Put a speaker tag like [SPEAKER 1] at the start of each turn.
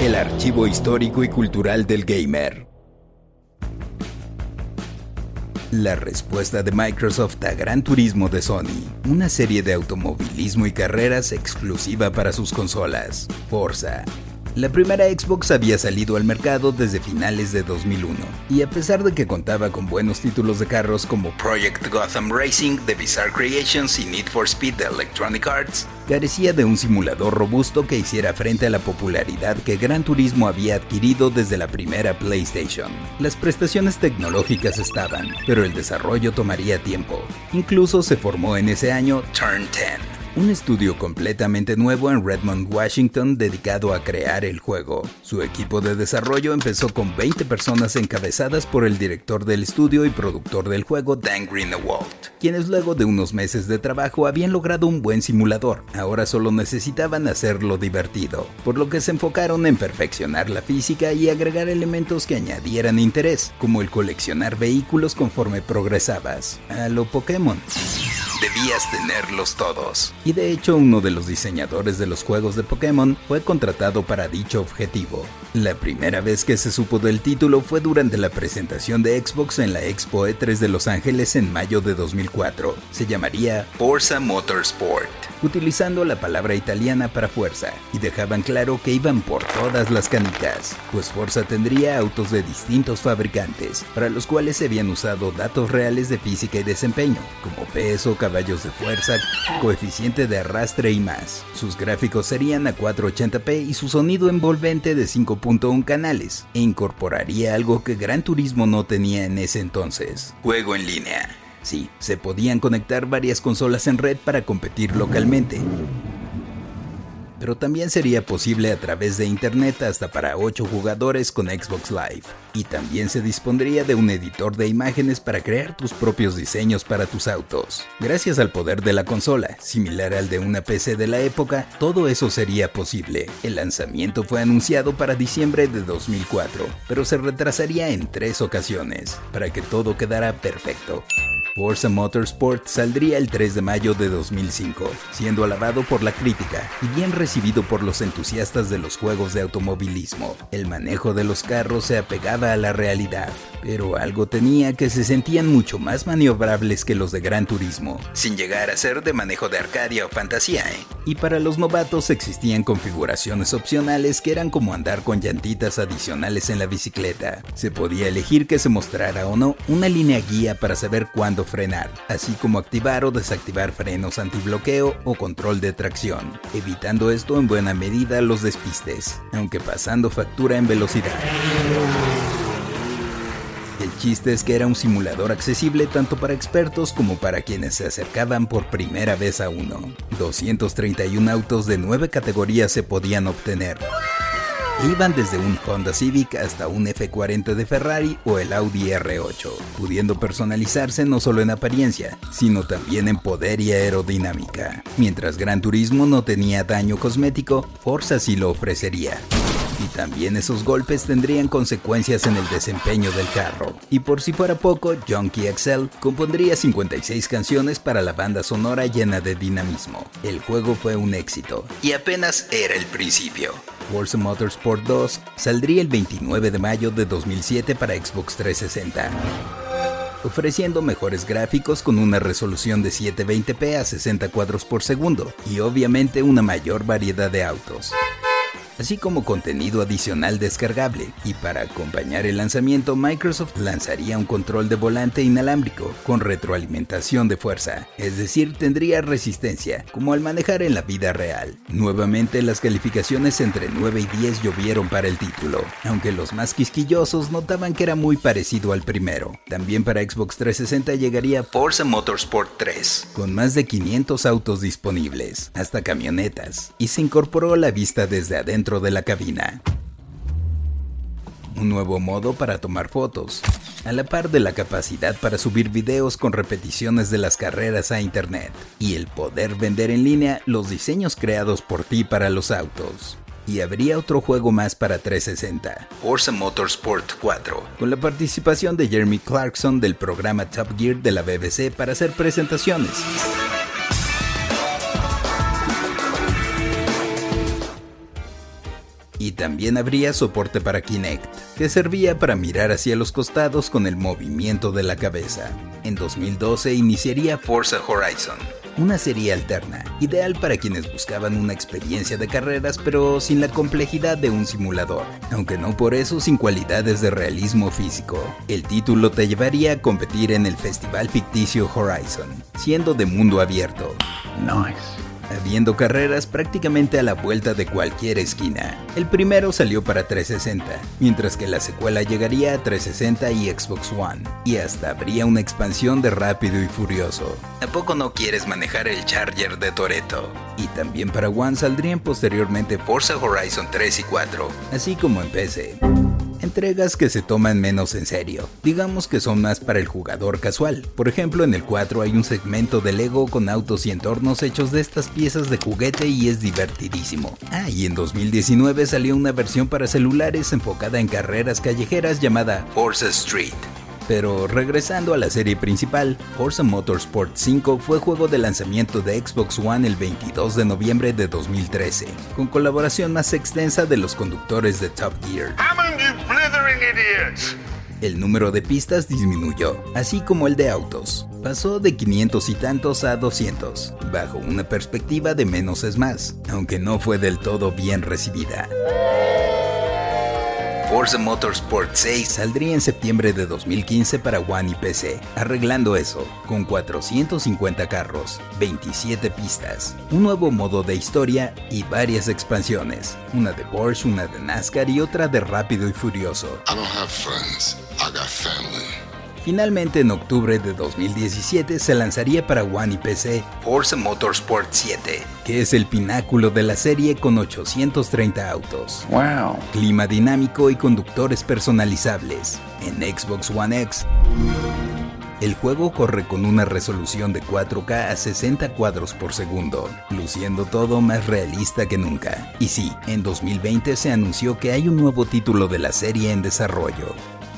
[SPEAKER 1] El archivo histórico y cultural del gamer. La respuesta de Microsoft a Gran Turismo de Sony, una serie de automovilismo y carreras exclusiva para sus consolas. Forza, la primera Xbox había salido al mercado desde finales de 2001, y a pesar de que contaba con buenos títulos de carros como Project Gotham Racing The Bizarre Creations y Need for Speed de Electronic Arts, carecía de un simulador robusto que hiciera frente a la popularidad que Gran Turismo había adquirido desde la primera PlayStation. Las prestaciones tecnológicas estaban, pero el desarrollo tomaría tiempo. Incluso se formó en ese año Turn 10 un estudio completamente nuevo en Redmond, Washington, dedicado a crear el juego. Su equipo de desarrollo empezó con 20 personas encabezadas por el director del estudio y productor del juego, Dan Greenewald, quienes luego de unos meses de trabajo habían logrado un buen simulador. Ahora solo necesitaban hacerlo divertido, por lo que se enfocaron en perfeccionar la física y agregar elementos que añadieran interés, como el coleccionar vehículos conforme progresabas, a lo Pokémon debías tenerlos todos. Y de hecho uno de los diseñadores de los juegos de Pokémon fue contratado para dicho objetivo. La primera vez que se supo del título fue durante la presentación de Xbox en la Expo E3 de Los Ángeles en mayo de 2004. Se llamaría Forza Motorsport utilizando la palabra italiana para fuerza, y dejaban claro que iban por todas las canicas, pues Forza tendría autos de distintos fabricantes, para los cuales se habían usado datos reales de física y desempeño, como peso, de fuerza, coeficiente de arrastre y más. Sus gráficos serían a 480p y su sonido envolvente de 5.1 canales, e incorporaría algo que Gran Turismo no tenía en ese entonces, juego en línea. Sí, se podían conectar varias consolas en red para competir localmente pero también sería posible a través de Internet hasta para 8 jugadores con Xbox Live. Y también se dispondría de un editor de imágenes para crear tus propios diseños para tus autos. Gracias al poder de la consola, similar al de una PC de la época, todo eso sería posible. El lanzamiento fue anunciado para diciembre de 2004, pero se retrasaría en tres ocasiones, para que todo quedara perfecto. Forza Motorsport saldría el 3 de mayo de 2005, siendo alabado por la crítica y bien recibido por los entusiastas de los juegos de automovilismo. El manejo de los carros se apegaba a la realidad, pero algo tenía que se sentían mucho más maniobrables que los de Gran Turismo, sin llegar a ser de manejo de Arcadia o fantasía. ¿eh? Y para los novatos existían configuraciones opcionales que eran como andar con llantitas adicionales en la bicicleta. Se podía elegir que se mostrara o no una línea guía para saber cuándo frenar, así como activar o desactivar frenos antibloqueo o control de tracción, evitando esto en buena medida los despistes, aunque pasando factura en velocidad. El chiste es que era un simulador accesible tanto para expertos como para quienes se acercaban por primera vez a uno. 231 autos de 9 categorías se podían obtener iban desde un Honda Civic hasta un F40 de Ferrari o el Audi R8, pudiendo personalizarse no solo en apariencia, sino también en poder y aerodinámica. Mientras Gran Turismo no tenía daño cosmético, Forza sí lo ofrecería. Y también esos golpes tendrían consecuencias en el desempeño del carro. Y por si fuera poco, Junkie XL compondría 56 canciones para la banda sonora llena de dinamismo. El juego fue un éxito, y apenas era el principio. Forza Motorsport 2 saldría el 29 de mayo de 2007 para Xbox 360 ofreciendo mejores gráficos con una resolución de 720p a 60 cuadros por segundo y obviamente una mayor variedad de autos así como contenido adicional descargable. Y para acompañar el lanzamiento, Microsoft lanzaría un control de volante inalámbrico con retroalimentación de fuerza, es decir, tendría resistencia, como al manejar en la vida real. Nuevamente las calificaciones entre 9 y 10 llovieron para el título, aunque los más quisquillosos notaban que era muy parecido al primero. También para Xbox 360 llegaría Forza Motorsport 3, con más de 500 autos disponibles, hasta camionetas, y se incorporó la vista desde adentro de la cabina. Un nuevo modo para tomar fotos, a la par de la capacidad para subir videos con repeticiones de las carreras a internet y el poder vender en línea los diseños creados por ti para los autos. Y habría otro juego más para 360, Forza Motorsport 4, con la participación de Jeremy Clarkson del programa Top Gear de la BBC para hacer presentaciones. También habría soporte para Kinect, que servía para mirar hacia los costados con el movimiento de la cabeza. En 2012 iniciaría Forza Horizon, una serie alterna, ideal para quienes buscaban una experiencia de carreras pero sin la complejidad de un simulador, aunque no por eso sin cualidades de realismo físico. El título te llevaría a competir en el festival ficticio Horizon, siendo de mundo abierto. Nice habiendo carreras prácticamente a la vuelta de cualquier esquina. El primero salió para 360, mientras que la secuela llegaría a 360 y Xbox One, y hasta habría una expansión de Rápido y Furioso. ¿A poco no quieres manejar el Charger de Toreto? Y también para One saldrían posteriormente Forza Horizon 3 y 4, así como en PC entregas que se toman menos en serio. Digamos que son más para el jugador casual. Por ejemplo, en el 4 hay un segmento de Lego con autos y entornos hechos de estas piezas de juguete y es divertidísimo. Ah, y en 2019 salió una versión para celulares enfocada en carreras callejeras llamada Forza Street. Pero regresando a la serie principal, Forza Motorsport 5 fue juego de lanzamiento de Xbox One el 22 de noviembre de 2013, con colaboración más extensa de los conductores de Top Gear. El número de pistas disminuyó, así como el de autos. Pasó de 500 y tantos a 200, bajo una perspectiva de menos es más, aunque no fue del todo bien recibida. Forza Motorsport 6 saldría en septiembre de 2015 para One y PC, arreglando eso, con 450 carros, 27 pistas, un nuevo modo de historia y varias expansiones, una de Porsche, una de NASCAR y otra de Rápido y Furioso. Finalmente, en octubre de 2017 se lanzaría para One y PC Forza Motorsport 7, que es el pináculo de la serie con 830 autos. Wow. Clima dinámico y conductores personalizables. En Xbox One X, el juego corre con una resolución de 4K a 60 cuadros por segundo, luciendo todo más realista que nunca. Y sí, en 2020 se anunció que hay un nuevo título de la serie en desarrollo,